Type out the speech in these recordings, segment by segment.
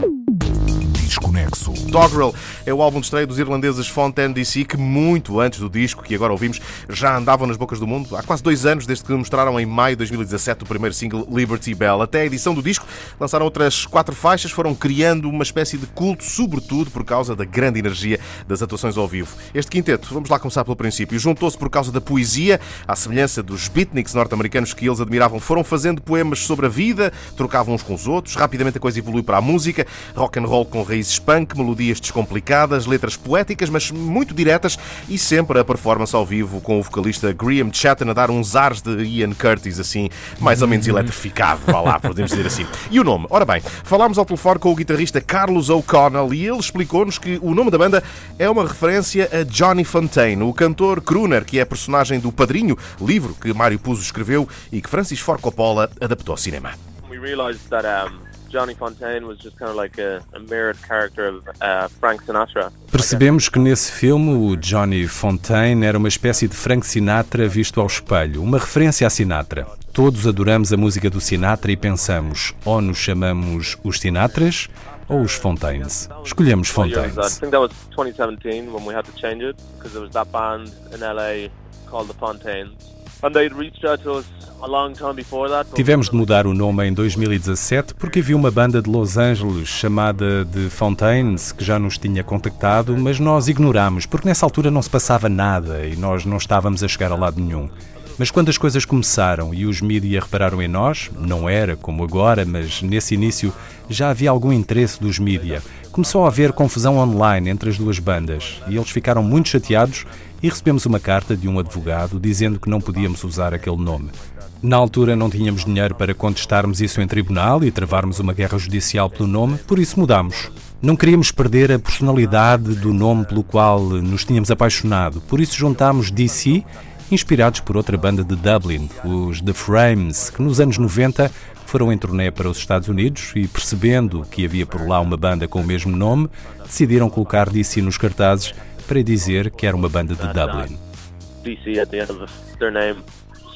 Thank you. Desconexo. Dogrel é o álbum de estreia dos irlandeses Fontaine DC que muito antes do disco que agora ouvimos já andavam nas bocas do mundo. Há quase dois anos desde que mostraram em maio de 2017 o primeiro single Liberty Bell. Até a edição do disco lançaram outras quatro faixas, foram criando uma espécie de culto, sobretudo por causa da grande energia das atuações ao vivo. Este quinteto, vamos lá começar pelo princípio, juntou-se por causa da poesia, à semelhança dos beatniks norte-americanos que eles admiravam, foram fazendo poemas sobre a vida, trocavam uns com os outros, rapidamente a coisa evoluiu para a música, rock and roll com raízes punk, melodias descomplicadas, letras poéticas, mas muito diretas e sempre a performance ao vivo com o vocalista Graham Chatton a dar uns ares de Ian Curtis, assim, mais ou menos eletrificado, vá lá, podemos dizer assim. E o nome? Ora bem, falámos ao telefone com o guitarrista Carlos O'Connell e ele explicou-nos que o nome da banda é uma referência a Johnny Fontaine, o cantor crooner, que é personagem do Padrinho, livro que Mário Puzo escreveu e que Francis Ford Coppola adaptou ao cinema. We realized that um... Johnny Fontaine was just kind of like a, a mirrored character of Frank Sinatra. Percebemos que nesse filme o Johnny Fontaine era uma espécie de Frank Sinatra visto ao espelho, uma referência a Sinatra. Todos adoramos a música do Sinatra e pensamos, ou nos chamamos os Sinatras ou os Fontaines. Escolhemos Fontaines. I think that was 2017 when we had to change it because there was that band in LA called the Fontaines Tivemos de mudar o nome em 2017 porque havia uma banda de Los Angeles chamada The Fontaines que já nos tinha contactado, mas nós ignorámos porque nessa altura não se passava nada e nós não estávamos a chegar a lado nenhum. Mas quando as coisas começaram e os mídias repararam em nós, não era como agora, mas nesse início já havia algum interesse dos mídias. Começou a haver confusão online entre as duas bandas e eles ficaram muito chateados e recebemos uma carta de um advogado dizendo que não podíamos usar aquele nome. Na altura não tínhamos dinheiro para contestarmos isso em tribunal e travarmos uma guerra judicial pelo nome, por isso mudamos. Não queríamos perder a personalidade do nome pelo qual nos tínhamos apaixonado, por isso juntámos DC, inspirados por outra banda de Dublin, os The Frames, que nos anos 90 foram em turnê para os Estados Unidos e, percebendo que havia por lá uma banda com o mesmo nome, decidiram colocar DC nos cartazes para dizer que era uma banda de Dublin. DC at the end of their name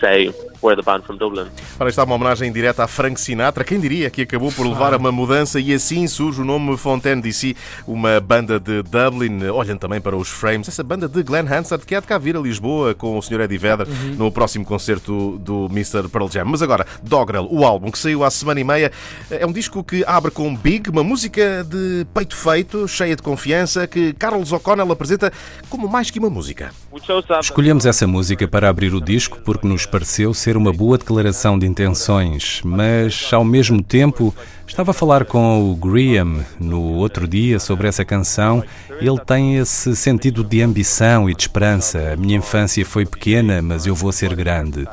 say we're the band from Dublin. Ora, está uma homenagem direta a Frank Sinatra. Quem diria que acabou por levar a uma mudança e assim surge o nome Fontaine DC, uma banda de Dublin. Olhem também para os Frames, essa banda de Glenn Hansard que é de cá vir a Lisboa com o Sr. Eddie Vedder uhum. no próximo concerto do Mr. Pearl Jam. Mas agora, Dogrel, o álbum que saiu há semana e meia, é um disco que abre com Big, uma música de peito feito, cheia de confiança, que Carlos O'Connell apresenta como mais que uma música. Escolhemos essa música para abrir o disco porque nos pareceu ser uma boa declaração de intenções, mas ao mesmo tempo estava a falar com o Graham no outro dia sobre essa canção. Ele tem esse sentido de ambição e de esperança. A minha infância foi pequena, mas eu vou ser grande.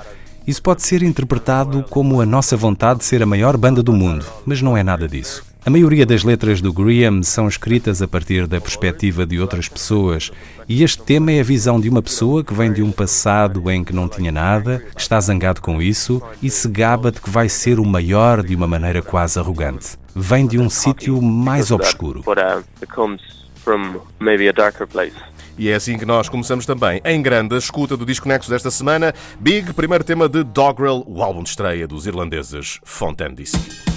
Isso pode ser interpretado como a nossa vontade de ser a maior banda do mundo, mas não é nada disso. A maioria das letras do Graham são escritas a partir da perspectiva de outras pessoas, e este tema é a visão de uma pessoa que vem de um passado em que não tinha nada, que está zangado com isso e se gaba de que vai ser o maior de uma maneira quase arrogante. Vem de um sítio mais obscuro. E é assim que nós começamos também, em grande, a escuta do disco Nexo desta semana. Big, primeiro tema de Dogrel, o álbum de estreia dos irlandeses Fontaine DC.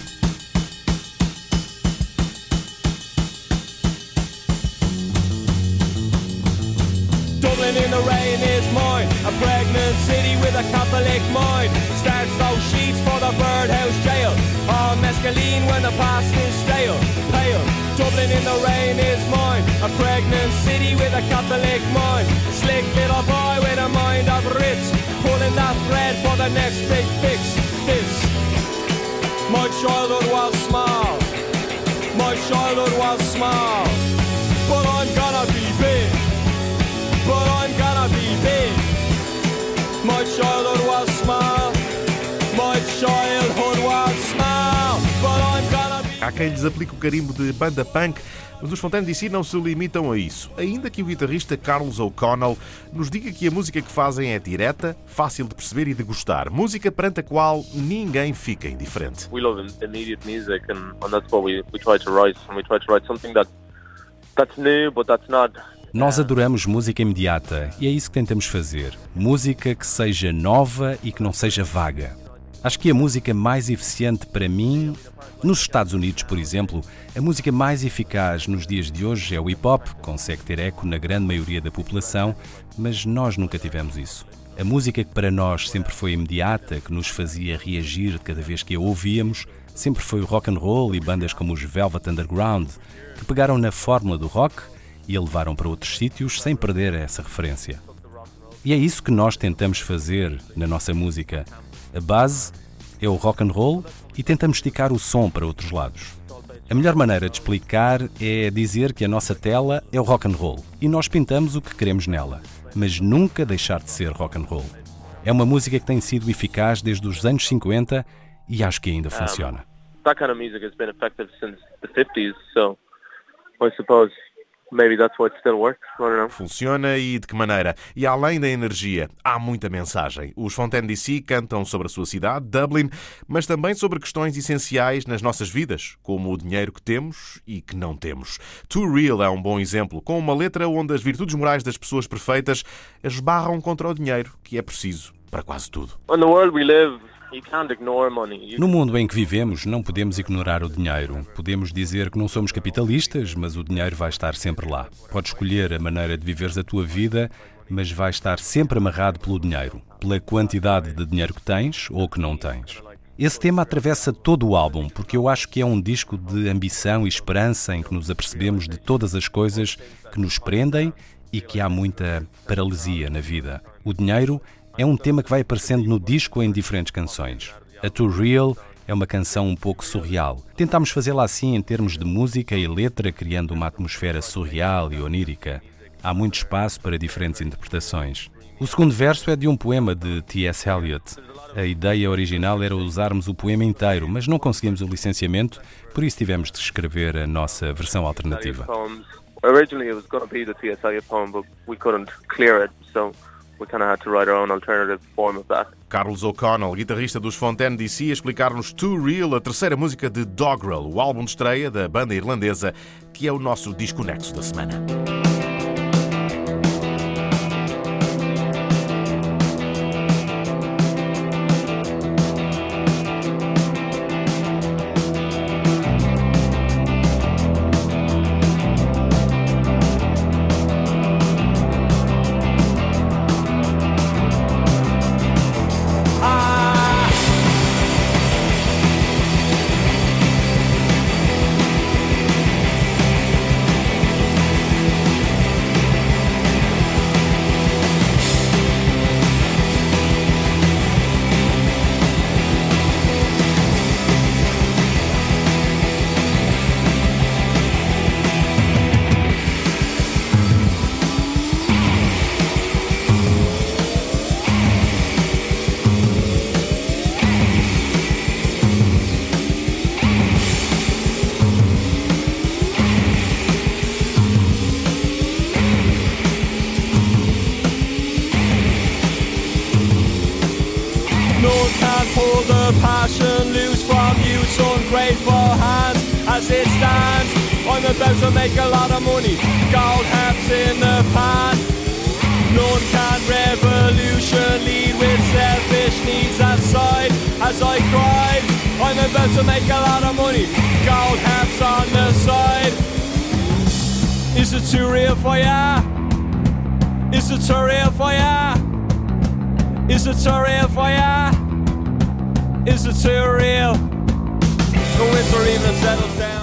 Pregnant city with a Catholic mind Starts those sheets for the birdhouse jail. All mescaline when the past is stale. Pale, Dublin in the rain is mine. A pregnant city with a Catholic mind Slick little boy with a mind of Ritz Pulling that thread for the next big fix. This. My childhood was small. My childhood was small. But I'm gonna be big My childhood was small. My childhood was small. But I'm gonna be... Há quem lhes aplique o carimbo de banda punk, mas os Fontaine DC não se limitam a isso. Ainda que o guitarrista Carlos O'Connell nos diga que a música que fazem é direta, fácil de perceber e de gostar. Música perante a qual ninguém fica indiferente. We love immediate music and, and that's what we, we try to write. And we try to write something that, that's new but that's not nós adoramos música imediata e é isso que tentamos fazer. Música que seja nova e que não seja vaga. Acho que a música mais eficiente para mim, nos Estados Unidos, por exemplo, a música mais eficaz nos dias de hoje é o hip hop, consegue ter eco na grande maioria da população, mas nós nunca tivemos isso. A música que para nós sempre foi imediata, que nos fazia reagir cada vez que a ouvíamos, sempre foi o rock and roll e bandas como os Velvet Underground, que pegaram na fórmula do rock e a levaram para outros sítios sem perder essa referência. E é isso que nós tentamos fazer na nossa música. A base é o rock and roll e tentamos esticar o som para outros lados. A melhor maneira de explicar é dizer que a nossa tela é o rock and roll e nós pintamos o que queremos nela, mas nunca deixar de ser rock and roll. É uma música que tem sido eficaz desde os anos 50 e acho que ainda funciona. Um, that kind of music has been effective since the 50s, so I suppose Maybe that's why it still works. I don't know. Funciona e de que maneira? E além da energia, há muita mensagem. Os Fontaine DC cantam sobre a sua cidade, Dublin, mas também sobre questões essenciais nas nossas vidas, como o dinheiro que temos e que não temos. Too Real é um bom exemplo, com uma letra onde as virtudes morais das pessoas perfeitas esbarram contra o dinheiro, que é preciso para quase tudo. On the world we live, no mundo em que vivemos, não podemos ignorar o dinheiro. Podemos dizer que não somos capitalistas, mas o dinheiro vai estar sempre lá. Podes escolher a maneira de viveres a tua vida, mas vai estar sempre amarrado pelo dinheiro, pela quantidade de dinheiro que tens ou que não tens. Esse tema atravessa todo o álbum, porque eu acho que é um disco de ambição e esperança em que nos apercebemos de todas as coisas que nos prendem e que há muita paralisia na vida. O dinheiro é um tema que vai aparecendo no disco em diferentes canções. A Too Real é uma canção um pouco surreal. Tentámos fazê-la assim em termos de música e letra, criando uma atmosfera surreal e onírica. Há muito espaço para diferentes interpretações. O segundo verso é de um poema de T.S. Eliot. A ideia original era usarmos o poema inteiro, mas não conseguimos o licenciamento, por isso tivemos de escrever a nossa versão alternativa. Originally it was going to be the T.S. Eliot poem, but we couldn't clear it, so we kind of had to write our own alternative form of that. Carlos O'Connell, guitarrista dos Fontaine DC, a explicar-nos Too Real, a terceira música de Dogrel, o álbum de estreia da banda irlandesa, que é o nosso disco nexo da semana. About to make a lot of money. Gold hats in the pan. None can revolution lead with selfish needs aside. As I cried, I'm about to make a lot of money. Gold hats on the side. Is it too real for ya? Is it too real for ya? Is it too real for ya? Is it too real? The winter even settles down.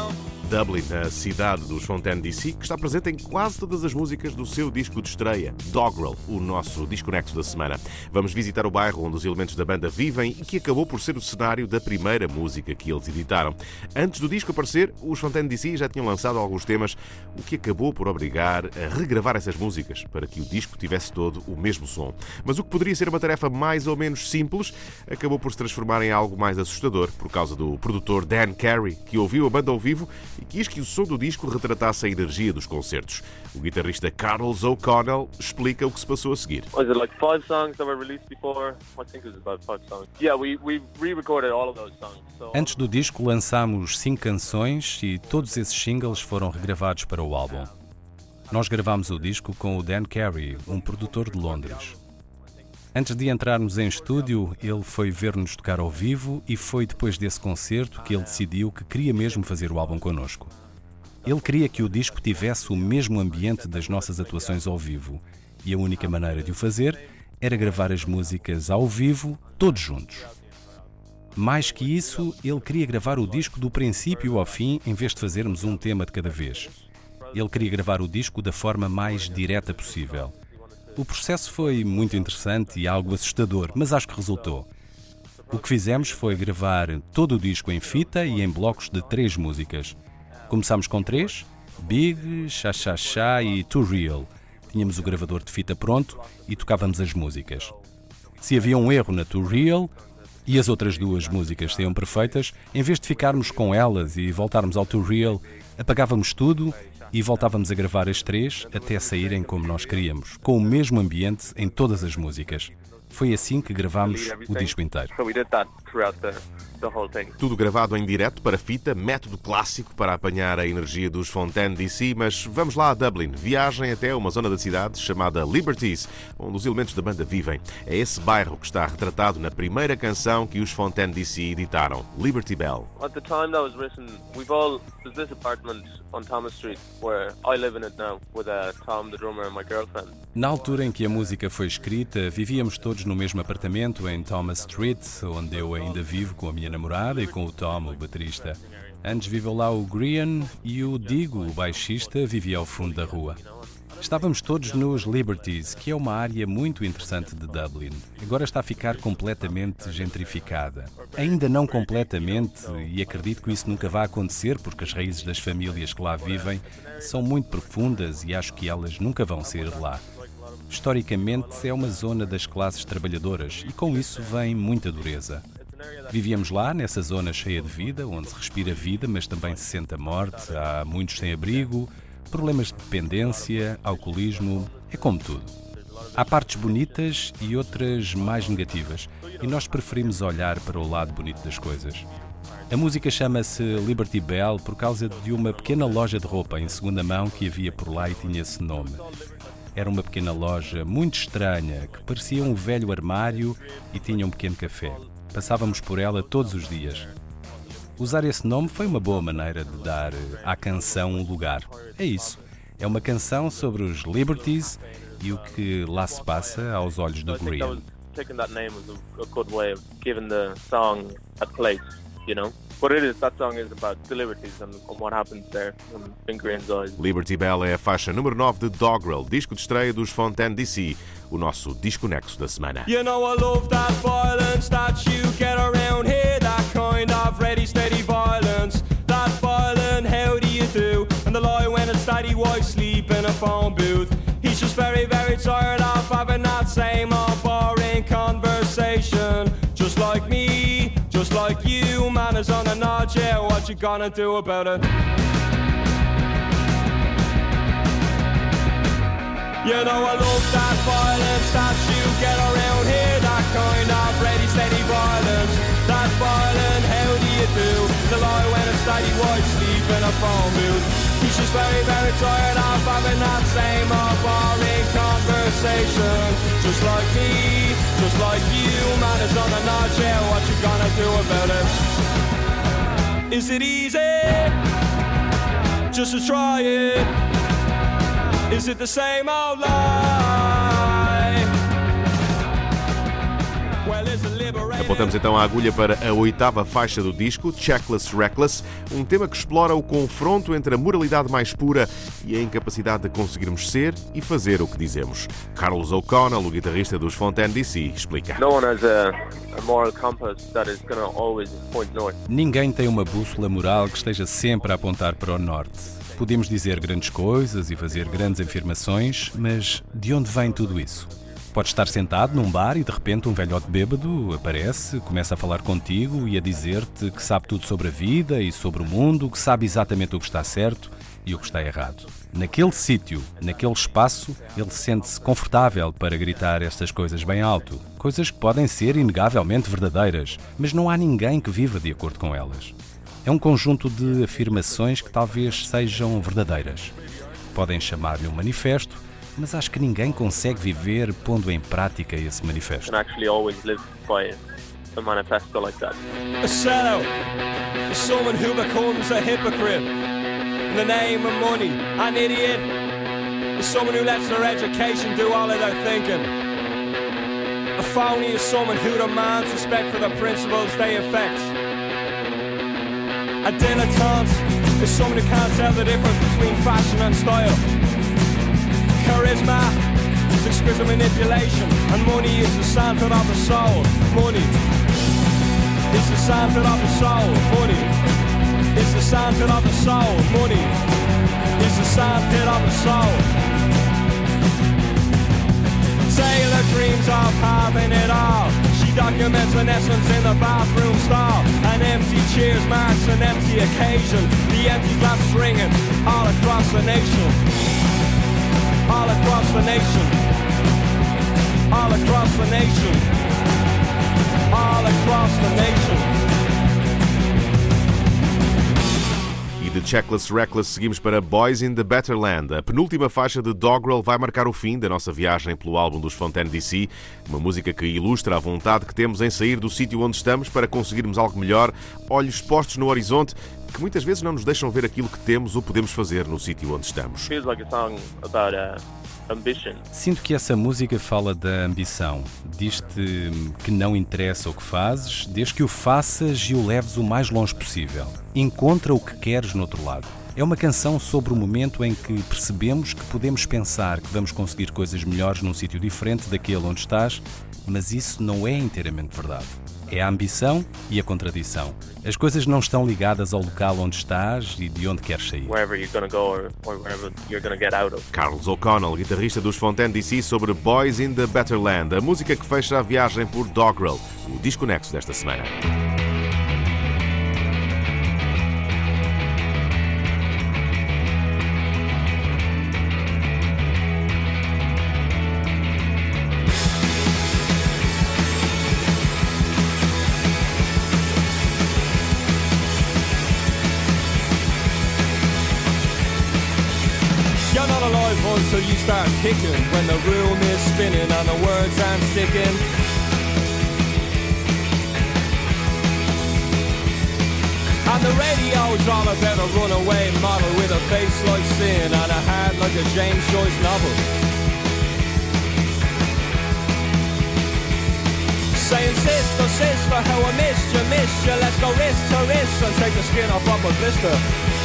Dublin, a cidade dos Fontaine DC, que está presente em quase todas as músicas do seu disco de estreia, Dogrel, o nosso desconexo da semana. Vamos visitar o bairro onde os elementos da banda vivem e que acabou por ser o cenário da primeira música que eles editaram. Antes do disco aparecer, os Fontaine DC já tinham lançado alguns temas, o que acabou por obrigar a regravar essas músicas para que o disco tivesse todo o mesmo som. Mas o que poderia ser uma tarefa mais ou menos simples acabou por se transformar em algo mais assustador por causa do produtor Dan Carey, que ouviu a banda ao vivo e quis que o som do disco retratasse a energia dos concertos. O guitarrista Carlos O'Connell explica o que se passou a seguir. Was it like five songs that were released before? I think it was about five songs. Yeah, we we re-recorded all of those songs. So... Antes do disco lançámos cinco canções e todos esses singles foram regravados para o álbum. Nós gravámos o disco com o Dan Carey, um produtor de Londres. Antes de entrarmos em estúdio, ele foi ver-nos tocar ao vivo e foi depois desse concerto que ele decidiu que queria mesmo fazer o álbum connosco. Ele queria que o disco tivesse o mesmo ambiente das nossas atuações ao vivo e a única maneira de o fazer era gravar as músicas ao vivo, todos juntos. Mais que isso, ele queria gravar o disco do princípio ao fim em vez de fazermos um tema de cada vez. Ele queria gravar o disco da forma mais direta possível. O processo foi muito interessante e algo assustador, mas acho que resultou. O que fizemos foi gravar todo o disco em fita e em blocos de três músicas. Começámos com três: Big, Cha Cha Cha e Too Real. Tínhamos o gravador de fita pronto e tocávamos as músicas. Se havia um erro na Too Real e as outras duas músicas saíam perfeitas, em vez de ficarmos com elas e voltarmos ao Too Real, apagávamos tudo e voltávamos a gravar as três até saírem como nós queríamos, com o mesmo ambiente em todas as músicas. Foi assim que gravámos o disco inteiro. Tudo gravado em direto para fita, método clássico para apanhar a energia dos Fontaine DC, mas vamos lá a Dublin. Viagem até uma zona da cidade chamada Liberties, onde os elementos da banda vivem. É esse bairro que está retratado na primeira canção que os Fontaine DC editaram, Liberty Bell. At the time that was written, we've all there's this apartment on Thomas Street where I live in it now with uh, Tom the drummer and my girlfriend. Na altura em que a música foi escrita, vivíamos todos no mesmo apartamento em Thomas Street, onde eu ainda vivo com a minha namorada e com o Tom, o baterista. Antes viveu lá o Grian e o Digo, o baixista, vivia ao fundo da rua. Estávamos todos nos Liberties, que é uma área muito interessante de Dublin. Agora está a ficar completamente gentrificada. Ainda não completamente, e acredito que isso nunca vai acontecer, porque as raízes das famílias que lá vivem são muito profundas e acho que elas nunca vão sair de lá. Historicamente, é uma zona das classes trabalhadoras e com isso vem muita dureza. Vivíamos lá, nessa zona cheia de vida, onde se respira vida, mas também se sente a morte. Há muitos sem abrigo, problemas de dependência, alcoolismo, é como tudo. Há partes bonitas e outras mais negativas, e nós preferimos olhar para o lado bonito das coisas. A música chama-se Liberty Bell por causa de uma pequena loja de roupa em segunda mão que havia por lá e tinha esse nome. Era uma pequena loja muito estranha que parecia um velho armário e tinha um pequeno café. Passávamos por ela todos os dias. Usar esse nome foi uma boa maneira de dar à canção um lugar. É isso. É uma canção sobre os Liberties e o que lá se passa aos olhos do Green. You know? What it is, that song is about the liberties and, and what happens there in Green's eyes. Liberty Bell é a faixa número 9 de Dogrel, disco de estreia dos Fontaine DC, o nosso disco nexo da semana. You know I love that violence that you get around here, that kind of ready steady violence. That violent, how do you do? And the lie when it's daddy wife sleep in a phone booth. He's just very, very tired of having that same old just like you, man is on a nod, yeah, what you gonna do about it? You know I love that violence that you get around here That kind of ready steady violence That violent, how do you do? The lie when it's daddy wife sleep in a phone booth He's just very, very tired of having that same old boring conversation Just like me, just like you Man, on the nod, yeah, what you gonna do about it? Is it easy? Just to try it Is it the same old lie? Apontamos então a agulha para a oitava faixa do disco, Checkless Reckless, um tema que explora o confronto entre a moralidade mais pura e a incapacidade de conseguirmos ser e fazer o que dizemos. Carlos O'Connell, o guitarrista dos Fontaine DC, explica. No one has a, a moral compass that is going to always point north. Ninguém tem uma bússola moral que esteja sempre a apontar para o norte. Podemos dizer grandes coisas e fazer grandes afirmações, mas de onde vem tudo isso? Pode estar sentado num bar e de repente um velhote bêbado aparece, começa a falar contigo e a dizer-te que sabe tudo sobre a vida e sobre o mundo, que sabe exatamente o que está certo e o que está errado. Naquele sítio, naquele espaço, ele sente-se confortável para gritar estas coisas bem alto. Coisas que podem ser inegavelmente verdadeiras, mas não há ninguém que viva de acordo com elas. É um conjunto de afirmações que talvez sejam verdadeiras. Podem chamar-lhe um manifesto, mas acho que ninguém consegue viver pondo em prática esse manifesto. And actually always live by a manifesto like that. A sellout, someone who becomes a hypocrite in the name of money, an idiot, someone who lets their education do all of their thinking. A phony is someone who demands respect for the principles they affect. A dilettante is someone who can't tell the difference between fashion and style. Charisma is exquisite manipulation, and money is the sandpit of the soul. Money is the sandpit of the soul. Money is the sandpit of the soul. Money is the sandpit of the soul. Taylor dreams of having it all. She documents an essence in the bathroom stall. An empty cheers marks an empty occasion. The empty glass ringing all across the nation. All across the nation. All across the nation. All across the nation. E de Checkless Reckless seguimos para Boys in the Better Land. A penúltima faixa de Doggerel vai marcar o fim da nossa viagem pelo álbum dos Fontaine DC, uma música que ilustra a vontade que temos em sair do sítio onde estamos para conseguirmos algo melhor, olhos postos no horizonte, que muitas vezes não nos deixam ver aquilo que temos ou podemos fazer no sítio onde estamos. Uh. Sinto que essa música fala da ambição. Diz-te que não interessa o que fazes, desde que o faças e o leves o mais longe possível. Encontra o que queres no outro lado. É uma canção sobre o momento em que percebemos que podemos pensar que vamos conseguir coisas melhores num sítio diferente daquele onde estás, mas isso não é inteiramente verdade. É a ambição e a contradição. As coisas não estão ligadas ao local onde estás e de onde queres sair. Wherever you're gonna go or, or wherever you're gonna get out of. Carlos O'Connell, guitarrista dos Fontaine DC, sobre Boys in the Better Land, a música que fecha a viagem por Doggerel, o disco nexo desta semana. Until you start kicking when the room is spinning and the words I'm sticking. And the radio's all about a runaway model with a face like sin and a heart like a James Joyce novel. Saying sister, sister, how I missed you, missed you. Let's go wrist to wrist and take the skin off of a blister.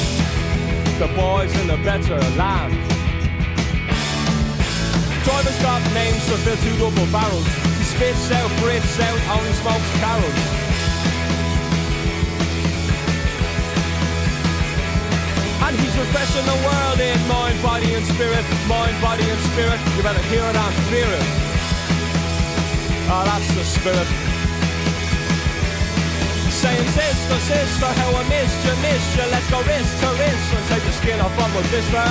the boys in the better land. Driver's got names to fill two double barrels. He spits out, breathes out, only smokes carols. And he's refreshing the world in mind, body and spirit. Mind, body and spirit. You better hear it and fear it. Oh, that's the spirit. Saying sister, sister, how I missed you, missed you. Let's go wrist to wrist and take the skin off of a blister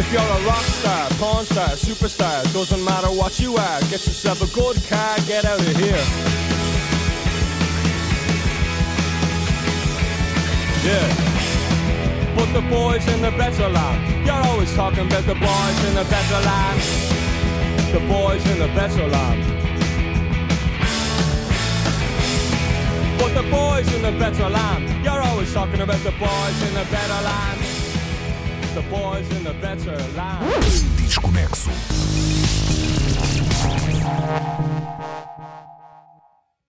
If you're a rock star, porn star, superstar Doesn't matter what you are Get yourself a good car, get out of here. Yeah. Put the boys in the better land You're always talking about the boys in the better land the boys in the better land. But the boys in the better land, you're always talking about the boys in the better land. The boys in the better land. Desconexo.